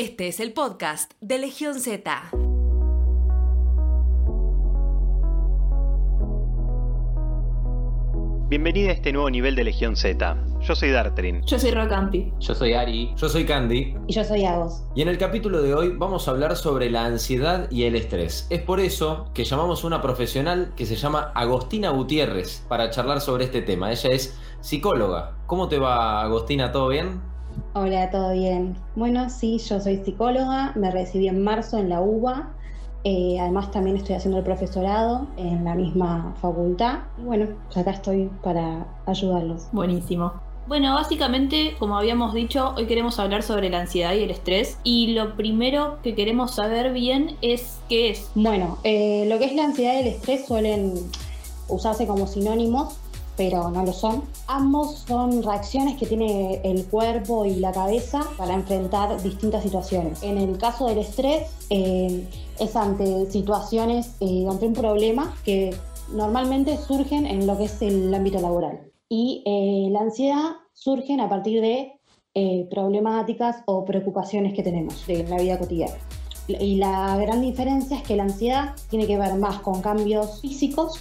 Este es el podcast de Legión Z. Bienvenida a este nuevo nivel de Legión Z. Yo soy Dartrin. Yo soy Rocampi. Yo soy Ari. Yo soy Candy. Y yo soy Agos. Y en el capítulo de hoy vamos a hablar sobre la ansiedad y el estrés. Es por eso que llamamos a una profesional que se llama Agostina Gutiérrez para charlar sobre este tema. Ella es psicóloga. ¿Cómo te va, Agostina? ¿Todo bien? Hola, ¿todo bien? Bueno, sí, yo soy psicóloga, me recibí en marzo en la UBA eh, además también estoy haciendo el profesorado en la misma facultad. Y bueno, acá estoy para ayudarlos. Buenísimo. Bueno, básicamente, como habíamos dicho, hoy queremos hablar sobre la ansiedad y el estrés. Y lo primero que queremos saber bien es qué es. Bueno, eh, lo que es la ansiedad y el estrés suelen usarse como sinónimos, pero no lo son. Ambos son reacciones que tiene el cuerpo y la cabeza para enfrentar distintas situaciones. En el caso del estrés, eh, es ante situaciones, eh, ante un problema que normalmente surgen en lo que es el ámbito laboral. Y eh, la ansiedad surge a partir de problemáticas o preocupaciones que tenemos en la vida cotidiana. Y la gran diferencia es que la ansiedad tiene que ver más con cambios físicos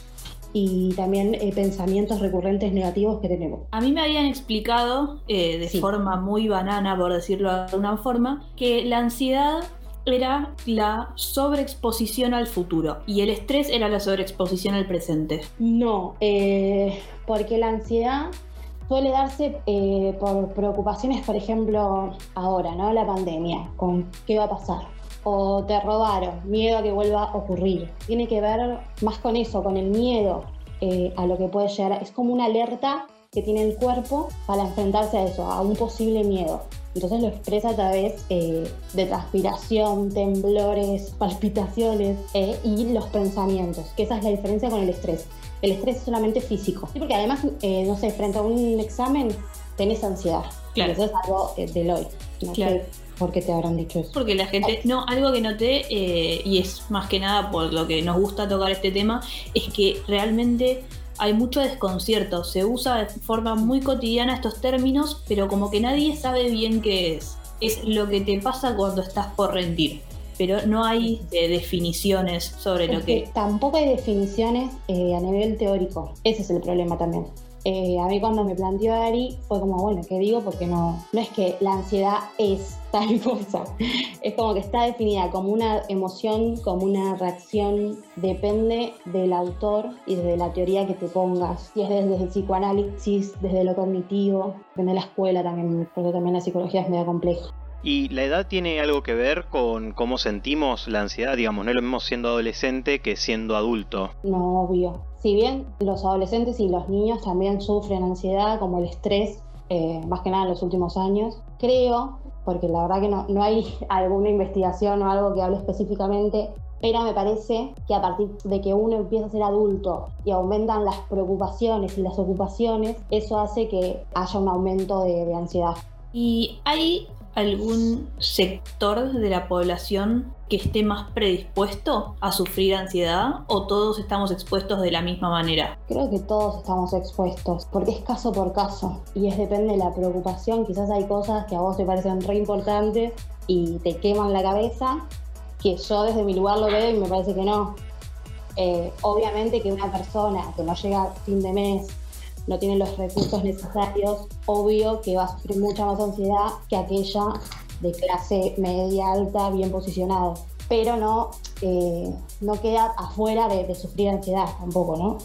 y también eh, pensamientos recurrentes negativos que tenemos. A mí me habían explicado eh, de forma muy banana, por decirlo de alguna forma, que la ansiedad era la sobreexposición al futuro y el estrés era la sobreexposición al presente. No, eh, porque la ansiedad suele darse por preocupaciones, por ejemplo, ahora, ¿no? La pandemia, con qué va a pasar o te robaron, miedo a que vuelva a ocurrir. Tiene que ver más con eso, con el miedo eh, a lo que puede llegar. Es como una alerta que tiene el cuerpo para enfrentarse a eso, a un posible miedo. Entonces lo expresa a través eh, de transpiración, temblores, palpitaciones eh, y los pensamientos, que esa es la diferencia con el estrés. El estrés es solamente físico, ¿sí? porque además, no sé, frente a un examen tenés ansiedad. Claro. eso es algo del hoy. claro. ¿Por qué te habrán dicho eso? Porque la gente, no, algo que noté, eh, y es más que nada por lo que nos gusta tocar este tema, es que realmente hay mucho desconcierto. Se usa de forma muy cotidiana estos términos, pero como que nadie sabe bien qué es. Es lo que te pasa cuando estás por rendir. Pero no hay eh, definiciones sobre lo que... Tampoco hay definiciones eh, a nivel teórico. Ese es el problema también. a mí cuando me planteó Ari fue como, bueno, ¿qué digo? Porque no, no es que la ansiedad es tal cosa. Es como que está definida como una emoción, como una reacción, depende del autor y desde la teoría que te pongas. Si es desde el psicoanálisis, desde lo cognitivo, depende de la escuela también, porque también la psicología es medio compleja. ¿Y la edad tiene algo que ver con cómo sentimos la ansiedad? Digamos, no es lo mismo siendo adolescente que siendo adulto. No, obvio. Si bien los adolescentes y los niños también sufren ansiedad, como el estrés, eh, más que nada en los últimos años, creo porque la verdad que no, no hay alguna investigación o algo que hable específicamente, pero me parece que a partir de que uno empieza a ser adulto y aumentan las preocupaciones y las ocupaciones, eso hace que haya un aumento de, de ansiedad. ¿Y hay algún sector de la población que esté más predispuesto a sufrir ansiedad o todos estamos expuestos de la misma manera? Creo que todos estamos expuestos, porque es caso por caso y es depende de la preocupación. Quizás hay cosas que a vos te parecen re importantes y te queman la cabeza, que yo desde mi lugar lo veo y me parece que no. Eh, obviamente que una persona que no llega a fin de mes no tiene los recursos necesarios, obvio que va a sufrir mucha más ansiedad que aquella de clase media alta, bien posicionado. Pero no, eh, no queda afuera de, sufrir ansiedad tampoco, ¿no?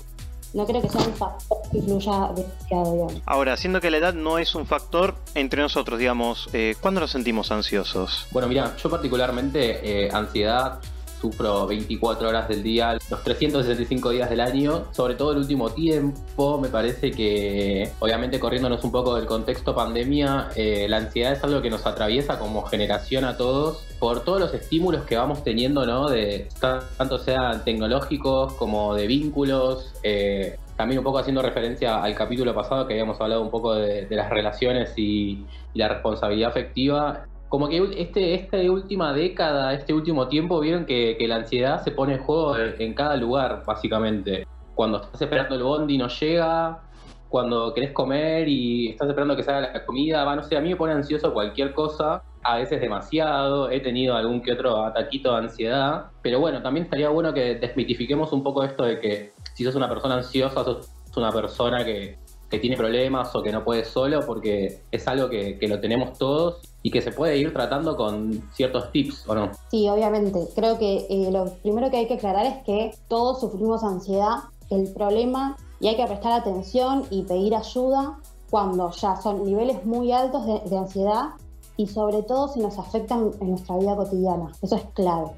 No creo que sea un factor que influya demasiado, digamos. Ahora, siendo que la edad no es un factor entre nosotros, digamos, eh, ¿cuándo nos sentimos ansiosos? Bueno, mira, yo particularmente eh, ansiedad sufro 24 horas del día, los 365 días del año, sobre todo el último tiempo, me parece que, obviamente corriéndonos un poco del contexto pandemia, eh, la ansiedad es algo que nos atraviesa como generación a todos por todos los estímulos que vamos teniendo, ¿no? De, tanto sean tecnológicos como de vínculos. Eh, también un poco haciendo referencia al capítulo pasado que habíamos hablado un poco de, las relaciones y, y la responsabilidad afectiva como que este, esta última década, este último tiempo, vieron que, la ansiedad se pone en juego en, cada lugar, básicamente. Cuando estás esperando el bondi no llega, cuando querés comer y estás esperando que salga la comida, va, no sé, a mí me pone ansioso cualquier cosa. a veces demasiado, he tenido algún que otro ataquito de ansiedad, pero bueno, también estaría bueno que desmitifiquemos un poco esto de que si sos una persona ansiosa, sos una persona que, tiene problemas o que no puede solo, porque es algo que, lo tenemos todos y que se puede ir tratando con ciertos tips, ¿o no? Sí, obviamente. Creo que eh, lo primero que hay que aclarar es que todos sufrimos ansiedad. El problema, y hay que prestar atención y pedir ayuda cuando ya son niveles muy altos de ansiedad y sobre todo si nos afectan en nuestra vida cotidiana. Eso es clave.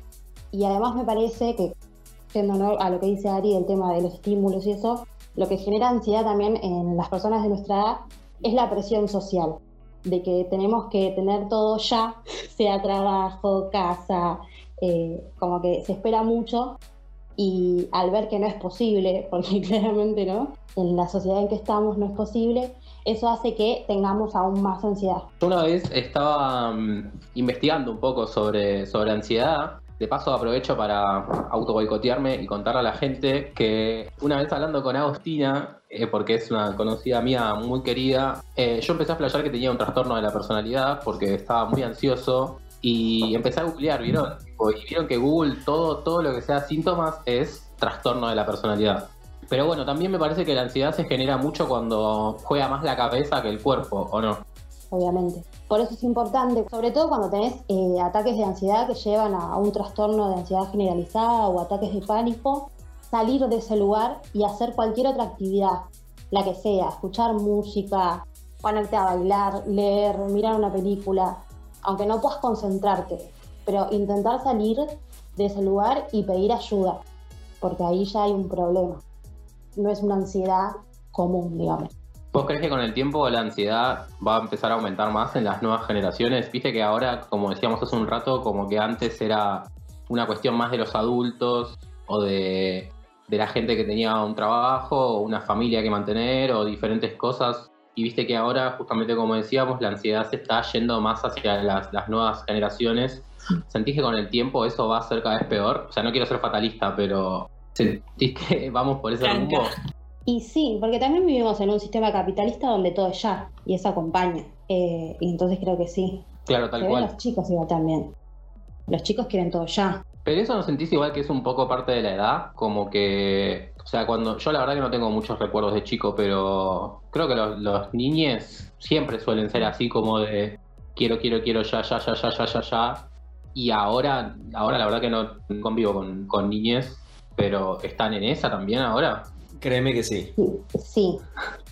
Y además me parece que, siendo a lo que dice Ari del tema de los estímulos y eso, lo que genera ansiedad también en las personas de nuestra edad es la presión social, de que tenemos que tener todo ya, sea trabajo, casa, eh, como que se espera mucho y al ver que no es posible, porque claramente no, en la sociedad en que estamos no es posible, eso hace que tengamos aún más ansiedad. Una vez estaba mm, investigando un poco sobre, sobre ansiedad. De paso aprovecho para autoboicotearme y contarle a la gente que una vez hablando con Agostina, eh, porque es una conocida mía muy querida, eh, yo empecé a flashear que tenía un trastorno de la personalidad porque estaba muy ansioso y empecé a googlear, ¿vieron? Y vieron que Google todo, todo lo que sea síntomas es trastorno de la personalidad. Pero bueno, también me parece que la ansiedad se genera mucho cuando juega más la cabeza que el cuerpo, ¿o no? Obviamente. Por eso es importante, sobre todo cuando tenés eh, ataques de ansiedad que llevan a, un trastorno de ansiedad generalizada o ataques de pánico, salir de ese lugar y hacer cualquier otra actividad, la que sea, escuchar música, ponerte a bailar, leer, mirar una película, aunque no puedas concentrarte, pero intentar salir de ese lugar y pedir ayuda, porque ahí ya hay un problema no es una ansiedad común, digamos. ¿Vos crees que con el tiempo la ansiedad va a empezar a aumentar más en las nuevas generaciones? Viste que ahora, como decíamos hace un rato, como que antes era una cuestión más de los adultos o de, la gente que tenía un trabajo o una familia que mantener o diferentes cosas. Y viste que ahora, justamente como decíamos, la ansiedad se está yendo más hacia las, las nuevas generaciones. ¿Sentís que con el tiempo eso va a ser cada vez peor? O sea, no quiero ser fatalista, pero ¿Sentís que vamos por ese rumbo? Y sí, porque también vivimos en un sistema capitalista donde todo es ya y eso acompaña. Eh, y entonces creo que sí. Claro, tal cual. Los chicos igual también. Los chicos quieren todo ya. Pero eso no sentís igual que es un poco parte de la edad, como que, o sea, cuando yo la verdad que no tengo muchos recuerdos de chico, pero creo que los, los niñes siempre suelen ser así como de quiero, quiero, quiero, ya, ya, ya, ya, ya, ya, ya. Y ahora, ahora la verdad que no convivo con, con niñes pero ¿están en esa también ahora? Créeme que sí. Sí.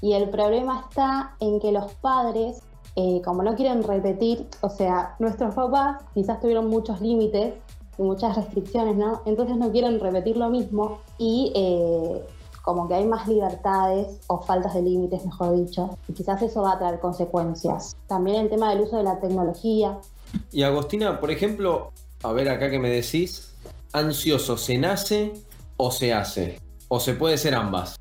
Y el problema está en que los padres, eh, como no quieren repetir, o sea, nuestros papás quizás tuvieron muchos límites y muchas restricciones, ¿no? Entonces no quieren repetir lo mismo y eh, como que hay más libertades o faltas de límites, mejor dicho, y quizás eso va a traer consecuencias. También el tema del uso de la tecnología. Y Agostina, por ejemplo, a ver acá que me decís, ansioso se nace o se hace? ¿O se puede ser ambas?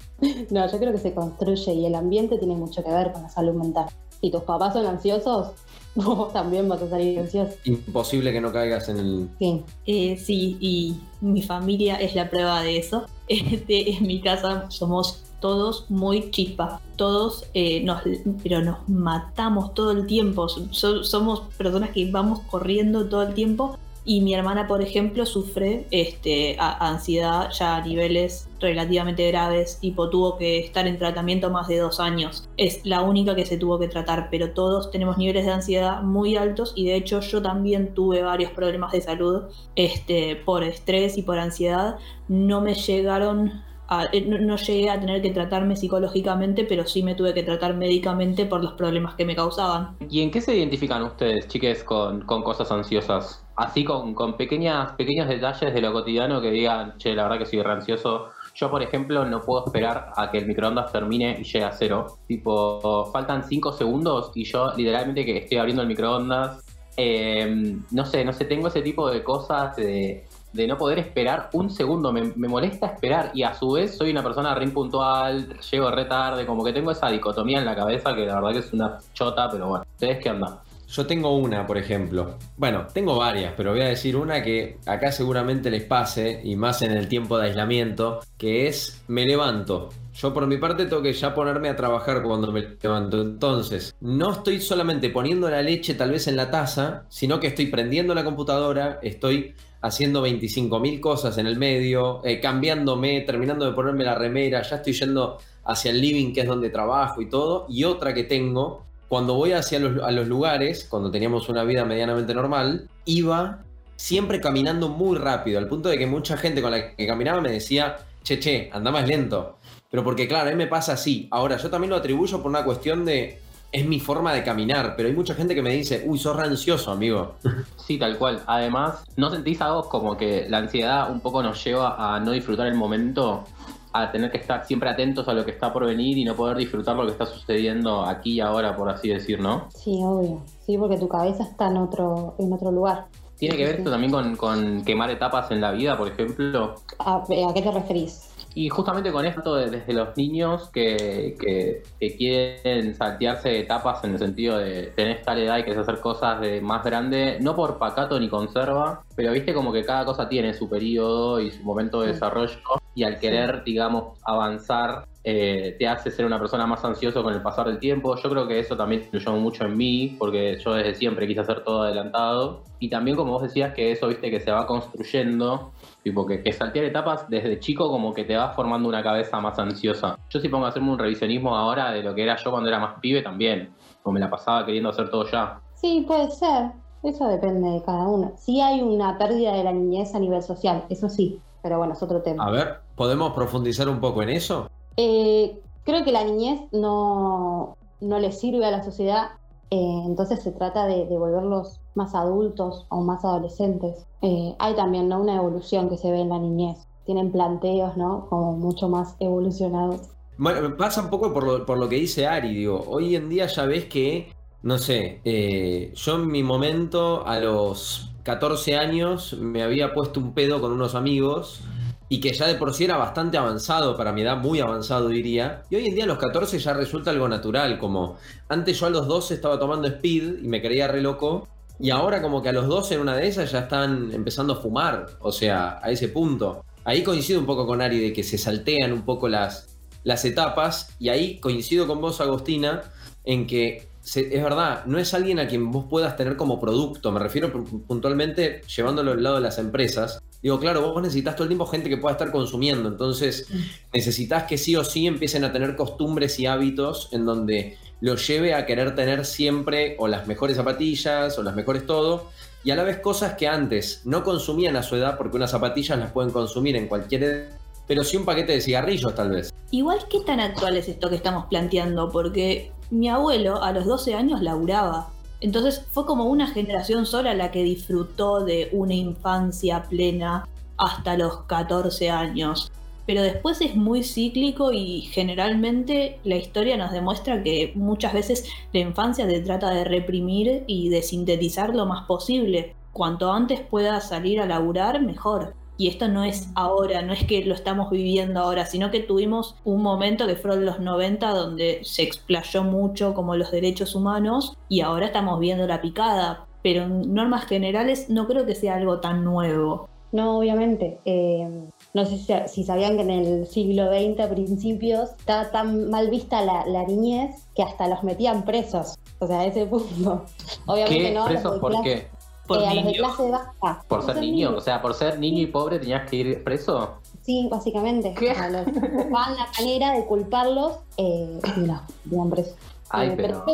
No, yo creo que se construye y el ambiente tiene mucho que ver con la salud mental. Si tus papás son ansiosos, vos también vas a salir ansioso. Imposible que no caigas en el... Sí, eh, sí y mi familia es la prueba de eso. Este, en mi casa somos todos muy chispa. Todos eh, nos, pero nos matamos todo el tiempo. somos personas que vamos corriendo todo el tiempo y mi hermana, por ejemplo, sufre este, ansiedad ya a niveles relativamente graves, tipo tuvo que estar en tratamiento más de dos años. Es la única que se tuvo que tratar, pero todos tenemos niveles de ansiedad muy altos y de hecho yo también tuve varios problemas de salud este, por estrés y por ansiedad. No me llegaron eh, no, llegué a tener que tratarme psicológicamente, pero sí me tuve que tratar médicamente por los problemas que me causaban. ¿Y en qué se identifican ustedes, chiques, con, cosas ansiosas? Así con, pequeñas, pequeños detalles de lo cotidiano que digan, che, la verdad que soy re ansioso. Yo, por ejemplo, no puedo esperar a que el microondas termine y llegue a cero. Tipo, faltan cinco segundos y yo literalmente que estoy abriendo el microondas. Eh, no sé, no sé, tengo ese tipo de cosas de de no poder esperar un segundo. Me, molesta esperar y a su vez soy una persona re impuntual, llego re tarde, como que tengo esa dicotomía en la cabeza que la verdad que es una chota, pero bueno. ¿Ustedes qué andan? Yo tengo una, por ejemplo. Bueno, tengo varias, pero voy a decir una que acá seguramente les pase, y más en el tiempo de aislamiento, que es me levanto. Yo por mi parte tengo que ya ponerme a trabajar cuando me levanto. Entonces, no estoy solamente poniendo la leche tal vez en la taza, sino que estoy prendiendo la computadora, estoy haciendo 25.000 cosas en el medio, eh, cambiándome, terminando de ponerme la remera, ya estoy yendo hacia el living que es donde trabajo y todo. Y otra que tengo, cuando voy hacia los, lugares, cuando teníamos una vida medianamente normal, iba siempre caminando muy rápido, al punto de que mucha gente con la que caminaba me decía, che, che, anda más lento. Pero porque claro, a mí me pasa así. Ahora, yo también lo atribuyo por una cuestión de es mi forma de caminar, pero hay mucha gente que me dice, uy, sos ansioso, amigo. Sí, tal cual. Además, ¿no sentís algo como que la ansiedad un poco nos lleva a no disfrutar el momento? A tener que estar siempre atentos a lo que está por venir y no poder disfrutar lo que está sucediendo aquí y ahora, por así decir, ¿no? Sí, obvio. Sí, porque tu cabeza está en otro, en otro lugar. ¿Tiene que ver Sí. esto también con, con quemar etapas en la vida, por ejemplo? ¿A, a qué te referís? Y justamente con esto de- desde los niños que, que- que quieren saltearse etapas en el sentido de tenés tal edad y querés hacer cosas de más grande, no por pacato ni conserva, pero viste como que cada cosa tiene su periodo y su momento de Sí. desarrollo y al querer, digamos, avanzar eh, te hace ser una persona más ansioso con el pasar del tiempo. Yo creo que eso también influyó mucho en mí, porque yo desde siempre quise hacer todo adelantado. Y también, como vos decías, que eso, viste, que se va construyendo Tipo, que, que saltear etapas desde chico como que te va formando una cabeza más ansiosa. Yo si pongo a hacerme un revisionismo ahora de lo que era yo cuando era más pibe también. Como me la pasaba queriendo hacer todo ya. Sí, puede ser. Eso depende de cada uno. Sí hay una pérdida de la niñez a nivel social, eso sí. Pero bueno, es otro tema. A ver, ¿podemos profundizar un poco en eso? Eh, creo que la niñez no, no le sirve a la sociedad, eh, entonces se trata de, de volverlos más adultos o más adolescentes. Eh, hay también ¿no? una evolución que se ve en la niñez. Tienen planteos, ¿no? Como mucho más evolucionados. Bueno, pasa un poco por lo, por lo que dice Ari, digo, hoy en día ya ves que, no sé, eh, yo en mi momento a los 14 años me había puesto un pedo con unos amigos y que ya de por sí era bastante avanzado, para mi edad muy avanzado diría, y hoy en día a los 14 ya resulta algo natural, como antes yo a los 12 estaba tomando speed y me creía re loco, y ahora como que a los 12 en una de esas ya están empezando a fumar, o sea, a ese punto. Ahí coincido un poco con Ari de que se saltean un poco las, las etapas y ahí coincido con vos, Agostina, en que se- es verdad, no es alguien a quien vos puedas tener como producto, me refiero pu- puntualmente llevándolo al lado de las empresas. Digo, claro, vos necesitas todo el tiempo gente que pueda estar consumiendo, entonces necesitas que sí o sí empiecen a tener costumbres y hábitos en donde lo lleve a querer tener siempre o las mejores zapatillas o las mejores todo, y a la vez cosas que antes no consumían a su edad, porque unas zapatillas las pueden consumir en cualquier edad, pero sí un paquete de cigarrillos tal vez. Igual, ¿qué tan actual es esto que estamos planteando? Porque mi abuelo a los 12 años laburaba. Entonces fue como una generación sola la que disfrutó de una infancia plena hasta los 14 años. Pero después es muy cíclico y generalmente la historia nos demuestra que muchas veces la infancia se trata de reprimir y de sintetizar lo más posible. Cuanto antes pueda salir a laburar, mejor. Y esto no es ahora, no es que lo estamos viviendo ahora, sino que tuvimos un momento que fueron los 90 donde se explayó mucho como los derechos humanos y ahora estamos viendo la picada. Pero en normas generales no creo que sea algo tan nuevo. No, obviamente. eh, no sé si, si sabían que en el siglo XX, a principios, estaba tan mal vista la, la niñez que hasta los metían presos. O sea, a ese punto. Obviamente ¿Qué? no. ¿Presos por clase- qué? Por eh, a los de niño. clase baja. ¿Por ser niño? O sea, por ser niño y pobre tenías que ir preso. Sí, básicamente. ¿Qué? Los- buscaban la manera de culparlos eh, y los metían presos. Ay, Eh, pero...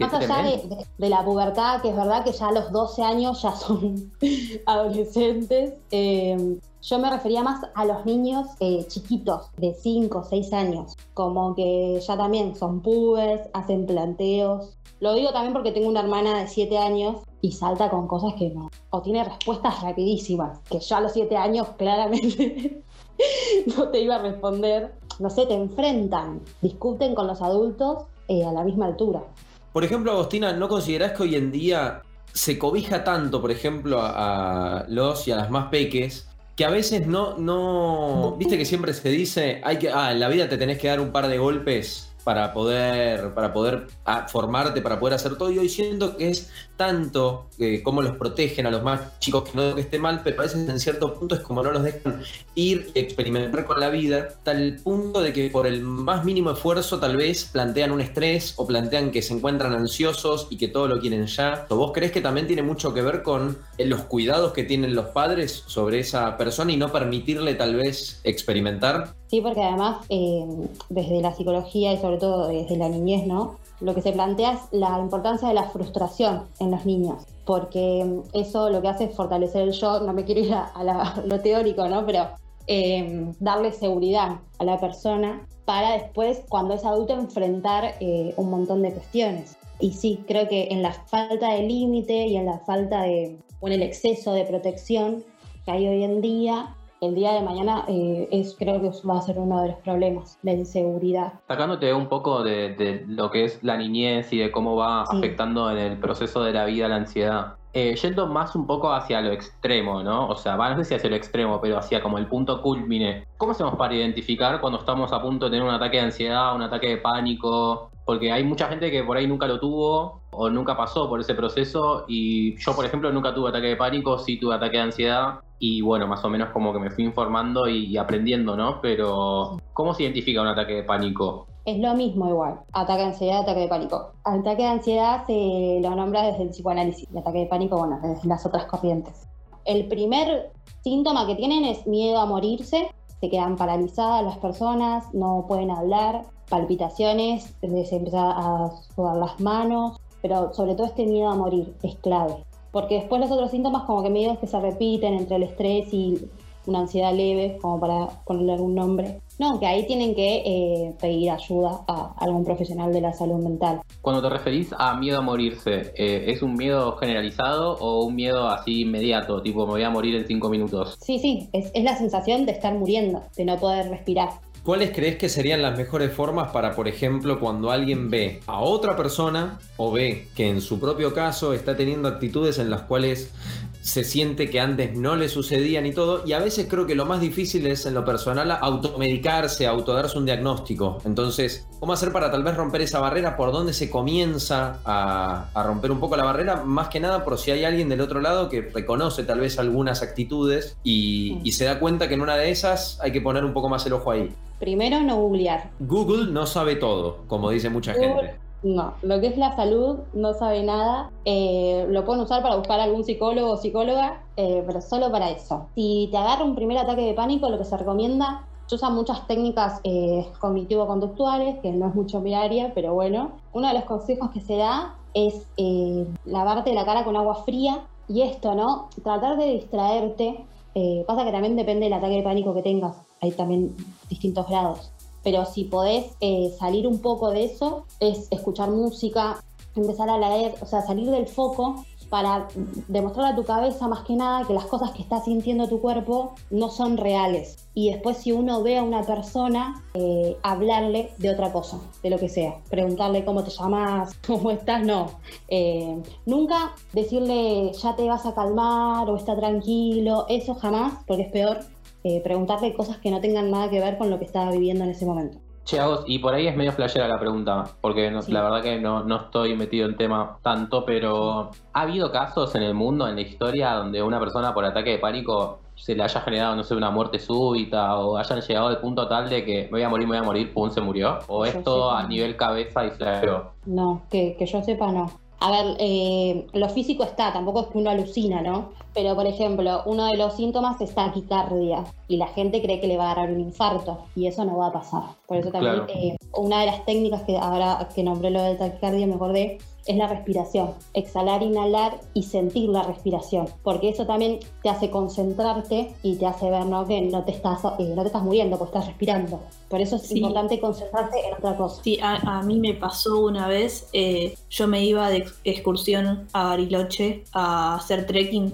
Más allá de, tremendo. de- de la pubertad, que es verdad que ya a los 12 años ya son adolescentes, eh, yo me refería más a los niños eh, chiquitos, de 5 o 6 años, como que ya también son pubers, hacen planteos. Lo digo también porque tengo una hermana de 7 años y salta con cosas que no, o tiene respuestas rapidísimas, que yo a los 7 años claramente no te iba a responder. No sé, te enfrentan, discuten con los adultos eh, a la misma altura. Por ejemplo, Agostina, ¿no considerás que hoy en día se cobija tanto, por ejemplo, a, a los y a las más peques, que a veces no, no, viste que siempre se dice, hay que, ah, en la vida te tenés que dar un par de golpes para poder, para poder ah, formarte, para poder hacer todo. Y hoy siento que es tanto eh, cómo los protegen a los más chicos que no que esté mal, pero a veces en cierto punto es como no los dejan ir y experimentar con la vida, tal punto de que por el más mínimo esfuerzo tal vez plantean un estrés o plantean que se encuentran ansiosos y que todo lo quieren ya. ¿O vos crees que también tiene mucho que ver con eh, los cuidados que tienen los padres sobre esa persona y no permitirle tal vez experimentar? Sí, porque además eh, desde la psicología y sobre todo desde la niñez, ¿no? Lo que se plantea es la importancia de la frustración en los niños, porque eso lo que hace es fortalecer el yo, no me quiero ir a, lo teórico, ¿no? Pero eh, darle seguridad a la persona para después, cuando es adulto, enfrentar eh, un montón de cuestiones. Y sí, creo que en la falta de límite y en la falta de, o en el exceso de protección que hay hoy en día, el día de mañana eh, es, creo que va a ser uno de los problemas, la inseguridad. Sacándote un poco de, lo que es la niñez y de cómo va afectando en el proceso de la vida la ansiedad. Eh, yendo más un poco hacia lo extremo, ¿no? O sea, no sé si hacia lo extremo, pero hacia como el punto culmine. ¿Cómo hacemos para identificar cuando estamos a punto de tener un ataque de ansiedad, un ataque de pánico? Porque hay mucha gente que por ahí nunca lo tuvo o nunca pasó por ese proceso y yo, por ejemplo, nunca tuve ataque de pánico, sí tuve ataque de ansiedad y bueno, más o menos como que me fui informando y, aprendiendo, ¿no? Pero, ¿cómo se identifica un ataque de pánico? Es lo mismo igual, ataque de ansiedad, ataque de pánico. El ataque de ansiedad se lo nombra desde el psicoanálisis, el ataque de pánico, bueno, desde las otras corrientes. El primer síntoma que tienen es miedo a morirse, se quedan paralizadas las personas, no pueden hablar, palpitaciones, se empieza a sudar las manos, pero sobre todo este miedo a morir es clave. Porque después los otros síntomas como que medios que se repiten entre el estrés y una ansiedad leve, como para ponerle algún nombre. No, que ahí tienen que eh, pedir ayuda a algún profesional de la salud mental. Cuando te referís a miedo a morirse, eh, ¿es un miedo generalizado o un miedo así inmediato, tipo me voy a morir en cinco minutos? Sí, sí, es, es la sensación de estar muriendo, de no poder respirar. ¿Cuáles crees que serían las mejores formas para, por ejemplo, cuando alguien ve a otra persona o ve que en su propio caso está teniendo actitudes en las cuales se siente que antes no le sucedían y todo, y a veces creo que lo más difícil es en lo personal automedicarse, autodarse un diagnóstico. Entonces, ¿cómo hacer para tal vez romper esa barrera? ¿Por dónde se comienza a, romper un poco la barrera? Más que nada por si hay alguien del otro lado que reconoce tal vez algunas actitudes y, y se da cuenta que en una de esas hay que poner un poco más el ojo ahí. Primero, no googlear. Google no sabe todo, como dice mucha gente. No, lo que es la salud no sabe nada. Eh, lo pueden usar para buscar algún psicólogo o psicóloga, eh, pero solo para eso. Si te agarra un primer ataque de pánico, lo que se recomienda, se usan muchas técnicas eh, cognitivo-conductuales, que no es mucho mi área, pero bueno. Uno de los consejos que se da es lavarte la cara con agua fría y esto, ¿no? Tratar de distraerte. pasa que también depende del ataque de pánico que tengas hay también distintos grados. Pero si podés eh, salir un poco de eso, es escuchar música, empezar a leer, o sea, salir del foco para demostrar a tu cabeza más que nada que las cosas que está sintiendo tu cuerpo no son reales. Y después si uno ve a una persona, eh, hablarle de otra cosa, de lo que sea. Preguntarle cómo te llamas, cómo estás, no. Eh, nunca decirle ya te vas a calmar o está tranquilo, eso jamás, porque es peor eh, preguntarle cosas que no tengan nada que ver con lo que estaba viviendo en ese momento. Che, y por ahí es medio flashera la pregunta, porque la verdad que no, no estoy metido en tema tanto, pero ¿ha habido casos en el mundo, en la historia, donde una persona por ataque de pánico se le haya generado, no sé, una muerte súbita o hayan llegado al punto tal de que me voy a morir, me voy a morir, pum, se murió? ¿O esto a nivel cabeza y flashero? No, que, que yo sepa no. A ver, eh, lo físico está, tampoco es que uno alucina, ¿no? Pero, por ejemplo, uno de los síntomas es taquicardia y la gente cree que le va a dar un infarto y eso no va a pasar. Por eso también eh, una de las técnicas que ahora que nombré lo de taquicardia me acordé es la respiración. Exhalar, inhalar y sentir la respiración. Porque eso también te hace concentrarte y te hace ver ¿no? que no te, estás, eh, no te estás muriendo, porque estás respirando. Por eso es importante concentrarte en otra cosa. Sí, a, mí me pasó una vez, eh, yo me iba de excursión a Bariloche a hacer trekking.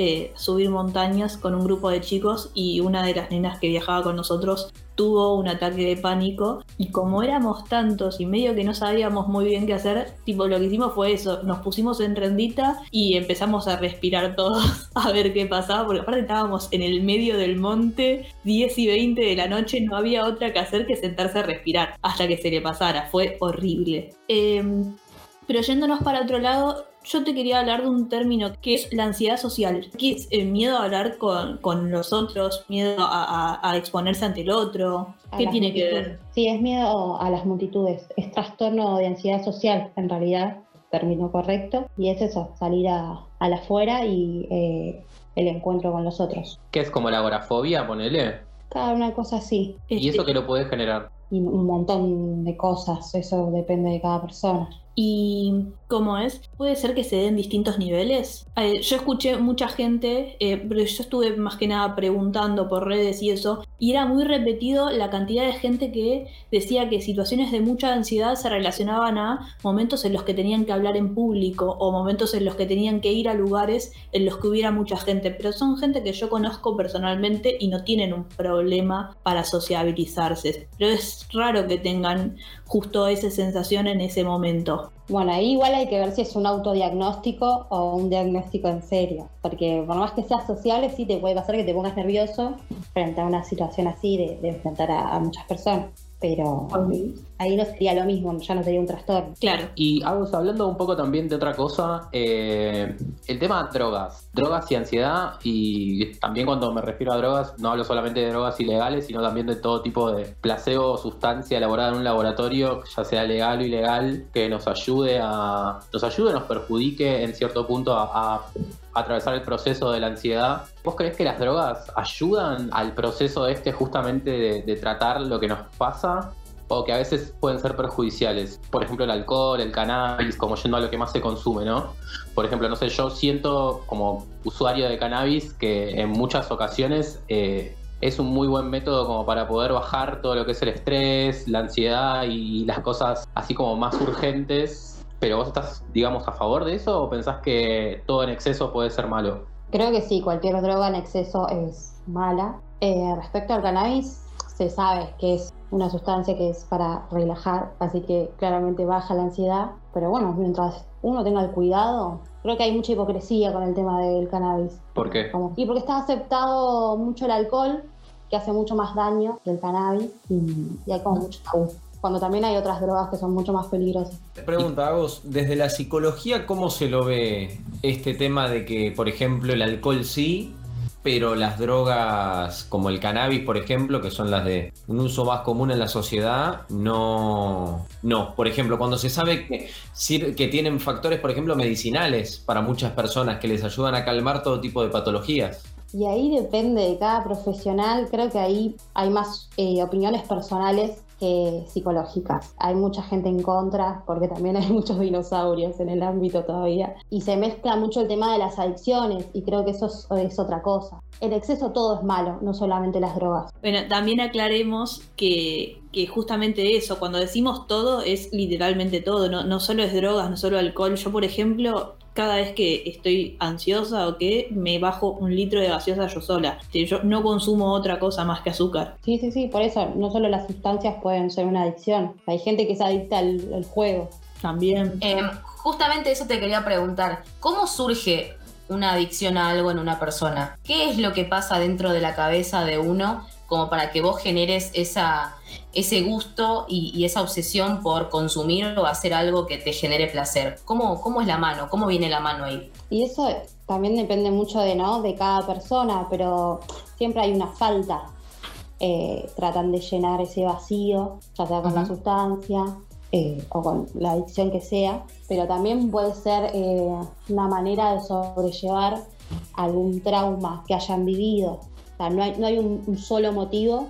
Eh, subir montañas con un grupo de chicos y una de las nenas que viajaba con nosotros tuvo un ataque de pánico y como éramos tantos y medio que no sabíamos muy bien qué hacer, tipo lo que hicimos fue eso, nos pusimos en rendita y empezamos a respirar todos a ver qué pasaba, porque aparte estábamos en el medio del monte, 10 y 20 de la noche, no había otra que hacer que sentarse a respirar hasta que se le pasara, fue horrible. Em, pero yéndonos para otro lado, yo te quería hablar de un término que es la ansiedad social, que es el miedo a hablar con, los otros, miedo a, exponerse ante el otro. ¿Qué tiene que ver? Sí, es miedo a las multitudes, es trastorno de ansiedad social, en realidad, término correcto, y es eso, salir a, la afuera y eh, el encuentro con los otros. ¿Qué es como la agorafobia, ponele? Cada una cosa así. ¿Y eso que lo puede generar? Y un montón de cosas, eso depende de cada persona. Y cómo es, puede ser que se den distintos niveles. Yo escuché mucha gente, eh, pero yo estuve más que nada preguntando por redes y eso, y era muy repetido la cantidad de gente que decía que situaciones de mucha ansiedad se relacionaban a momentos en los que tenían que hablar en público o momentos en los que tenían que ir a lugares en los que hubiera mucha gente, pero son gente que yo conozco personalmente y no tienen un problema para sociabilizarse, pero es raro que tengan justo esa sensación en ese momento. Bueno, ahí igual hay que ver si es un autodiagnóstico o un diagnóstico en serio, porque por más que seas sociable, sí te puede pasar que te pongas nervioso frente a una situación así de, enfrentar a muchas personas pero ahí no sería lo mismo, ya no sería un trastorno. Claro. Y hablando un poco también de otra cosa, eh, el tema drogas, drogas y ansiedad, y también cuando me refiero a drogas, no hablo solamente de drogas ilegales, sino también de todo tipo de placebo o sustancia elaborada en un laboratorio, ya sea legal o ilegal, que nos ayude a, nos ayude, nos perjudique en cierto punto a atravesar el proceso de la ansiedad. ¿Vos crees que las drogas ayudan al proceso este justamente de, tratar lo que nos pasa? O que a veces pueden ser perjudiciales. Por ejemplo, el alcohol, el cannabis, como yendo a lo que más se consume, ¿no? Por ejemplo, no sé, yo siento como usuario de cannabis que en muchas ocasiones eh, es un muy buen método como para poder bajar todo lo que es el estrés, la ansiedad y las cosas así como más urgentes ¿Pero vos estás, digamos, a favor de eso o pensás que todo en exceso puede ser malo? Creo que sí, cualquier droga en exceso es mala. Eh, respecto al cannabis, se sabe que es una sustancia que es para relajar, así que claramente baja la ansiedad. Pero bueno, mientras uno tenga el cuidado, creo que hay mucha hipocresía con el tema del cannabis. ¿Por qué? y porque está aceptado mucho el alcohol, que hace mucho más daño que el cannabis, y, y hay como mucho tabú cuando también hay otras drogas que son mucho más peligrosas. Pregunta, vos, desde la psicología, ¿cómo se lo ve este tema de que, por ejemplo, el alcohol sí, pero las drogas como el cannabis, por ejemplo, que son las de un uso más común en la sociedad, no. No. Por ejemplo, cuando se sabe que, que tienen factores, por ejemplo, medicinales para muchas personas que les ayudan a calmar todo tipo de patologías. Y ahí depende de cada profesional, creo que ahí hay más eh, opiniones personales psicológicas. Hay mucha gente en contra porque también hay muchos dinosaurios en el ámbito todavía. Y se mezcla mucho el tema de las adicciones y creo que eso es, otra cosa. El exceso todo es malo, no solamente las drogas. Bueno, también aclaremos que, que justamente eso, cuando decimos todo, es literalmente todo, no, no solo es drogas, no solo alcohol. Yo, por ejemplo, cada vez que estoy ansiosa o que me bajo un litro de gaseosa yo sola. Yo no consumo otra cosa más que azúcar. Sí, sí, sí, por eso no solo las sustancias pueden ser una adicción. Hay gente que es adicta al, juego. También. Em, justamente eso te quería preguntar. ¿Cómo surge una adicción a algo en una persona? ¿Qué es lo que pasa dentro de la cabeza de uno como para que vos generes esa, ese gusto y, esa obsesión por consumir o hacer algo que te genere placer. ¿Cómo, ¿Cómo es la mano? ¿Cómo viene la mano ahí? Y eso también depende mucho de, ¿no? de cada persona, pero siempre hay una falta. Eh, tratan de llenar ese vacío, ya sea con la sustancia eh, o con la adicción que sea, pero también puede ser eh, una manera de sobrellevar algún trauma que hayan vivido no hay, un, solo motivo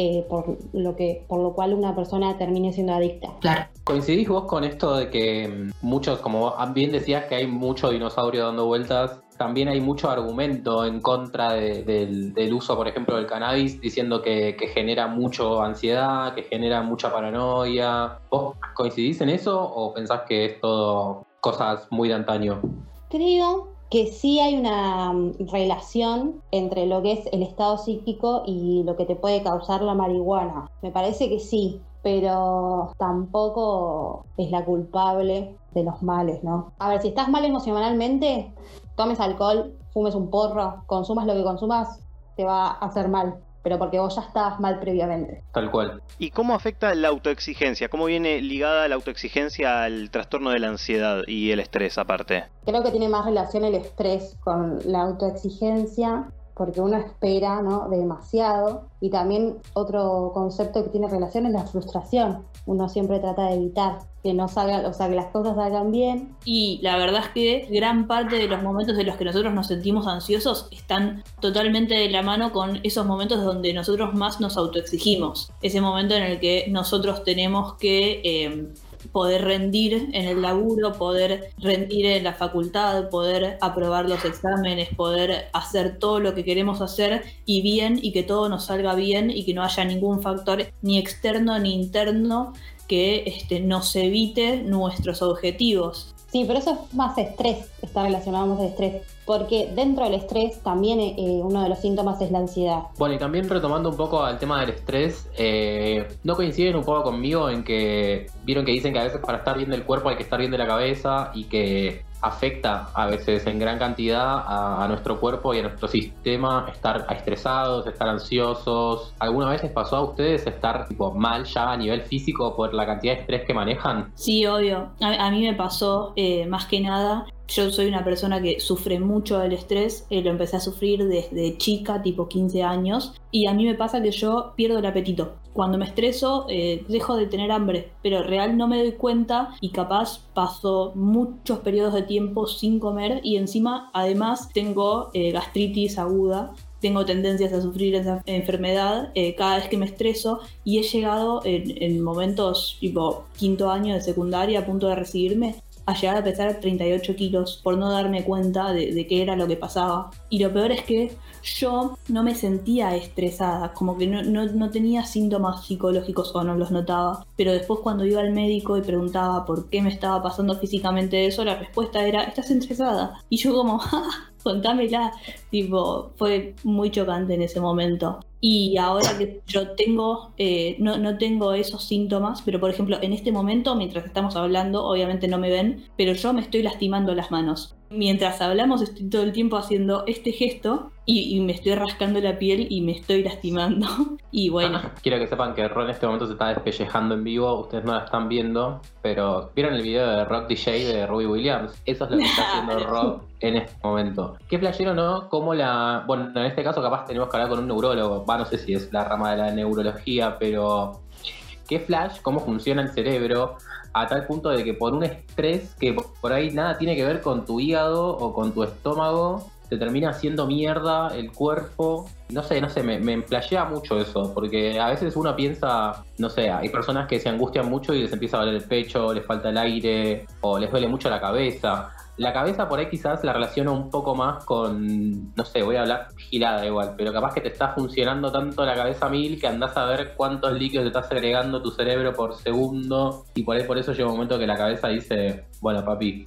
eh, por, lo que, por lo cual una persona termine siendo adicta. Claro. ¿Coincidís vos con esto de que mm, muchos, como bien decías, que hay mucho dinosaurio dando vueltas? También hay mucho argumento en contra del, uso, por ejemplo, del cannabis, diciendo que, que, genera mucho ansiedad, que genera mucha paranoia. ¿Vos coincidís en eso o pensás que es todo cosas muy de antaño? Creo que sí hay una mm, relación entre lo que es el estado psíquico y lo que te puede causar la marihuana. Me parece que sí, pero tampoco es la culpable de los males, ¿no? A ver, si estás mal emocionalmente, tomes alcohol, fumes un porro, consumas lo que consumas, te va a hacer mal pero porque vos ya estabas mal previamente. Tal cual. ¿Y cómo afecta la autoexigencia? ¿Cómo viene ligada la autoexigencia al trastorno de la ansiedad y el estrés aparte? Creo que tiene más relación el estrés con la autoexigencia porque uno espera ¿no? demasiado y también otro concepto que tiene relación es la frustración. Uno siempre trata de evitar que no salgan, o sea, que las cosas salgan bien. Y la verdad es que gran parte de los momentos en los que nosotros nos sentimos ansiosos están totalmente de la mano con esos momentos donde nosotros más nos autoexigimos. Ese momento en el que nosotros tenemos que eh, poder rendir en el laburo, poder rendir en la facultad, poder aprobar los exámenes, poder hacer todo lo que queremos hacer y bien y que todo nos salga bien y que no haya ningún factor ni externo ni interno que este, nos evite nuestros objetivos. Sí, pero eso es más estrés, está relacionado más al estrés, porque dentro del estrés también eh, uno de los síntomas es la ansiedad. Bueno, y también retomando un poco al tema del estrés, eh, ¿no coinciden un poco conmigo en que vieron que dicen que a veces para estar bien del cuerpo hay que estar bien de la cabeza y que afecta a veces en gran cantidad a, nuestro cuerpo y a nuestro sistema estar estresados, estar ansiosos. ¿Alguna vez les pasó a ustedes estar tipo, mal ya a nivel físico por la cantidad de estrés que manejan? Sí, obvio. A, mí me pasó eh, más que nada yo soy una persona que sufre mucho del estrés, eh, lo empecé a sufrir desde chica, tipo 15 años, y a mí me pasa que yo pierdo el apetito. Cuando me estreso, eh, dejo de tener hambre, pero real no me doy cuenta y capaz paso muchos periodos de tiempo sin comer y encima además tengo eh, gastritis aguda tengo tendencias a sufrir esa enfermedad cada vez que me estreso y he llegado en, en, momentos tipo quinto año de secundaria a punto de recibirme a llegar a pesar 38 kilos por no darme cuenta de, qué era lo que pasaba. Y lo peor es que yo no me sentía estresada, como que no, no, tenía síntomas psicológicos o no los notaba. Pero después cuando iba al médico y preguntaba por qué me estaba pasando físicamente eso, la respuesta era, estás estresada. Y yo como, contámela. Tipo, fue muy chocante en ese momento. Y ahora que yo tengo, eh, no, no, tengo esos síntomas, pero por ejemplo, en este momento, mientras estamos hablando, obviamente no me ven, pero yo me estoy lastimando las manos. Mientras hablamos, estoy todo el tiempo haciendo este gesto y, me estoy rascando la piel y me estoy lastimando. y bueno. Quiero que sepan que Ron en este momento se está despellejando en vivo, ustedes no la están viendo, pero ¿vieron el video de Rock DJ de Robbie Williams? Eso es lo que está haciendo Rock en este momento. ¿Qué playero no? Como la. Bueno, en este caso, capaz tenemos que hablar con un neurólogo. Va, no sé si es la rama de la neurología, pero. ¿Qué flash? ¿Cómo funciona el cerebro? A tal punto de que por un estrés que por ahí nada tiene que ver con tu hígado o con tu estómago, te termina haciendo mierda el cuerpo. No sé, no sé, me, me emplayea mucho eso, porque a veces uno piensa, no sé, hay personas que se angustian mucho y les empieza a doler el pecho, les falta el aire, o les duele mucho la cabeza. La cabeza por ahí quizás la relaciono un poco más con, no sé, voy a hablar girada igual, pero capaz que te está funcionando tanto la cabeza mil que andás a ver cuántos líquidos te estás agregando tu cerebro por segundo y por ahí por eso llega un momento que la cabeza dice, bueno papi,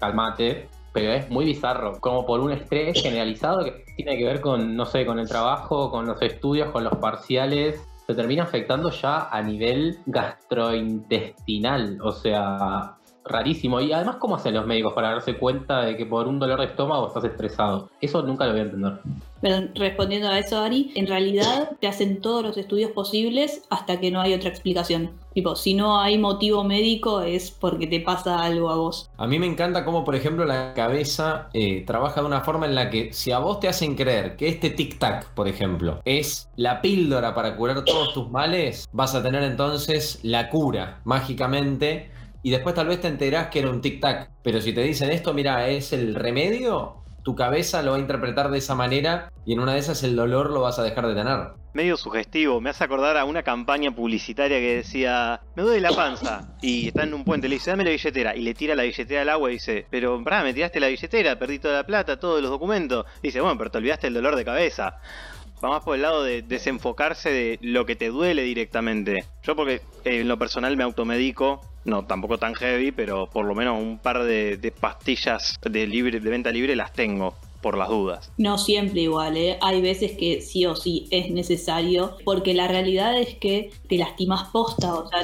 calmate, pero es muy bizarro, como por un estrés generalizado que tiene que ver con, no sé, con el trabajo, con los estudios, con los parciales, se termina afectando ya a nivel gastrointestinal, o sea, rarísimo. Y además, ¿cómo hacen los médicos para darse cuenta de que por un dolor de estómago estás estresado? Eso nunca lo voy a entender. Pero respondiendo a eso, Ari, en realidad te hacen todos los estudios posibles hasta que no hay otra explicación. Tipo, si no hay motivo médico es porque te pasa algo a vos. A mí me encanta cómo, por ejemplo, la cabeza eh, trabaja de una forma en la que si a vos te hacen creer que este tic-tac, por ejemplo, es la píldora para curar todos tus males, vas a tener entonces la cura mágicamente y después tal vez te enterás que era un tic-tac. Pero si te dicen esto, mira, es el remedio, tu cabeza lo va a interpretar de esa manera y en una de esas el dolor lo vas a dejar de tener. Medio sugestivo, me hace acordar a una campaña publicitaria que decía, me duele la panza, y está en un puente, le dice, dame la billetera, y le tira la billetera al agua y dice, pero pará, me tiraste la billetera, perdí toda la plata, todos los documentos. dice, bueno, pero te olvidaste el dolor de cabeza va más por el lado de desenfocarse de lo que te duele directamente. Yo porque eh, en lo personal me automedico no tampoco tan heavy, pero por lo menos un par de, de pastillas de, libre, de venta libre las tengo las dudas. No siempre igual, ¿eh? hay veces que sí o sí es necesario, porque la realidad es que te lastimas posta, o sea,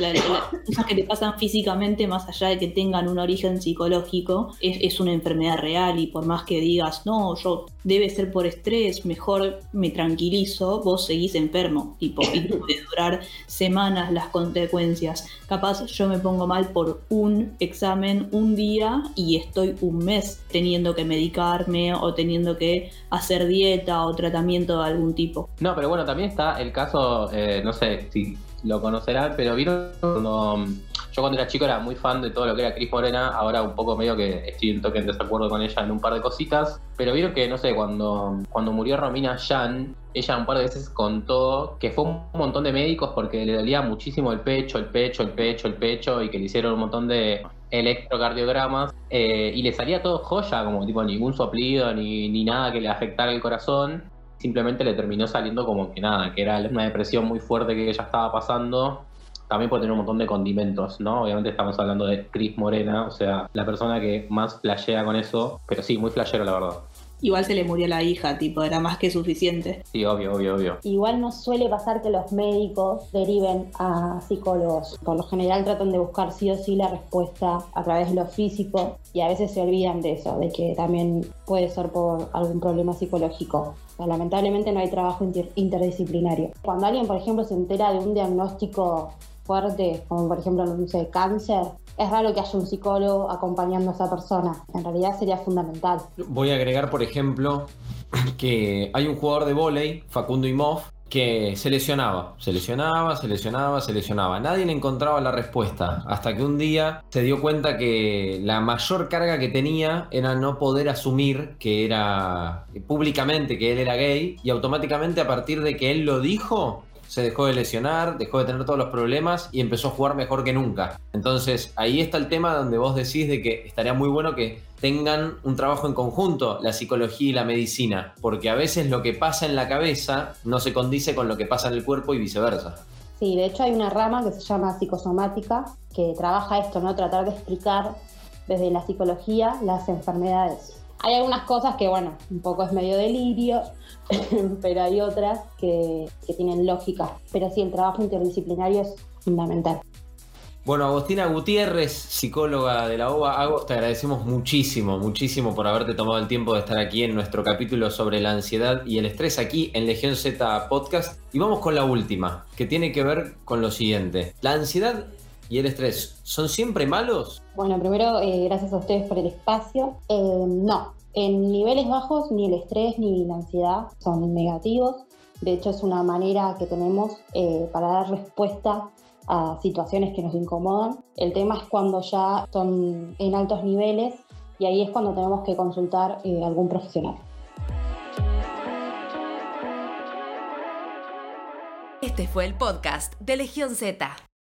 cosas que te pasan físicamente, más allá de que tengan un origen psicológico, es, es, una enfermedad real y por más que digas, no, yo debe ser por estrés, mejor me tranquilizo, vos seguís enfermo, tipo, y puede durar semanas las consecuencias. Capaz yo me pongo mal por un examen un día y estoy un mes teniendo que medicarme o teniendo teniendo que hacer dieta o tratamiento de algún tipo. No, pero bueno, también está el caso, eh, no sé si lo conocerán, pero vieron cuando mm, yo cuando era chico era muy fan de todo lo que era Cris Morena, ahora un poco medio que estoy un toque en desacuerdo con ella en un par de cositas, pero vieron que, no sé, cuando, cuando murió Romina Yan, ella un par de veces contó que fue un montón de médicos porque le dolía muchísimo el pecho, el pecho, el pecho, el pecho, y que le hicieron un montón de electrocardiogramas eh, y le salía todo joya, como tipo ningún soplido ni, ni nada que le afectara el corazón. Simplemente le terminó saliendo como que nada, que era una depresión muy fuerte que ella estaba pasando. También puede tener un montón de condimentos, ¿no? Obviamente estamos hablando de Chris Morena, o sea, la persona que más flashea con eso, pero sí, muy flashero la verdad. Igual se le murió la hija, tipo, era más que suficiente. Sí, obvio, obvio, obvio. Igual no suele pasar que los médicos deriven a psicólogos. Por lo general tratan de buscar sí o sí la respuesta a través de lo físico y a veces se olvidan de eso, de que también puede ser por algún problema psicológico. lamentablemente no hay trabajo interdisciplinario. Cuando alguien, por ejemplo, se entera de un diagnóstico fuerte, como por ejemplo, no sé, cáncer, es raro que haya un psicólogo acompañando a esa persona. En realidad sería fundamental. Voy a agregar, por ejemplo, que hay un jugador de vóley, Facundo Imov, que se lesionaba, se lesionaba, se lesionaba, se lesionaba. Nadie le encontraba la respuesta hasta que un día se dio cuenta que la mayor carga que tenía era no poder asumir que era públicamente que él era gay y automáticamente a partir de que él lo dijo, se dejó de lesionar, dejó de tener todos los problemas y empezó a jugar mejor que nunca. Entonces ahí está el tema donde vos decís de que estaría muy bueno que tengan un trabajo en conjunto, la psicología y la medicina, porque a veces lo que pasa en la cabeza no se condice con lo que pasa en el cuerpo y viceversa. Sí, de hecho hay una rama que se llama psicosomática que trabaja esto, ¿no? Tratar de explicar desde la psicología las enfermedades. Hay algunas cosas que, bueno, un poco es medio delirio, pero hay otras que, tienen lógica. Pero sí, el trabajo interdisciplinario es fundamental. Bueno, Agostina Gutiérrez, psicóloga de la OVA, te agradecemos muchísimo, muchísimo por haberte tomado el tiempo de estar aquí en nuestro capítulo sobre la ansiedad y el estrés aquí en Legión Z Podcast. Y vamos con la última, que tiene que ver con lo siguiente. ¿La ansiedad y el estrés son siempre malos? Bueno, primero, eh, gracias a ustedes por el espacio. Eh, no, en niveles bajos ni el estrés ni la ansiedad son negativos. De hecho, es una manera que tenemos eh, para dar respuesta a situaciones que nos incomodan. El tema es cuando ya son en altos niveles y ahí es cuando tenemos que consultar a algún profesional. Este fue el podcast de Legión Z.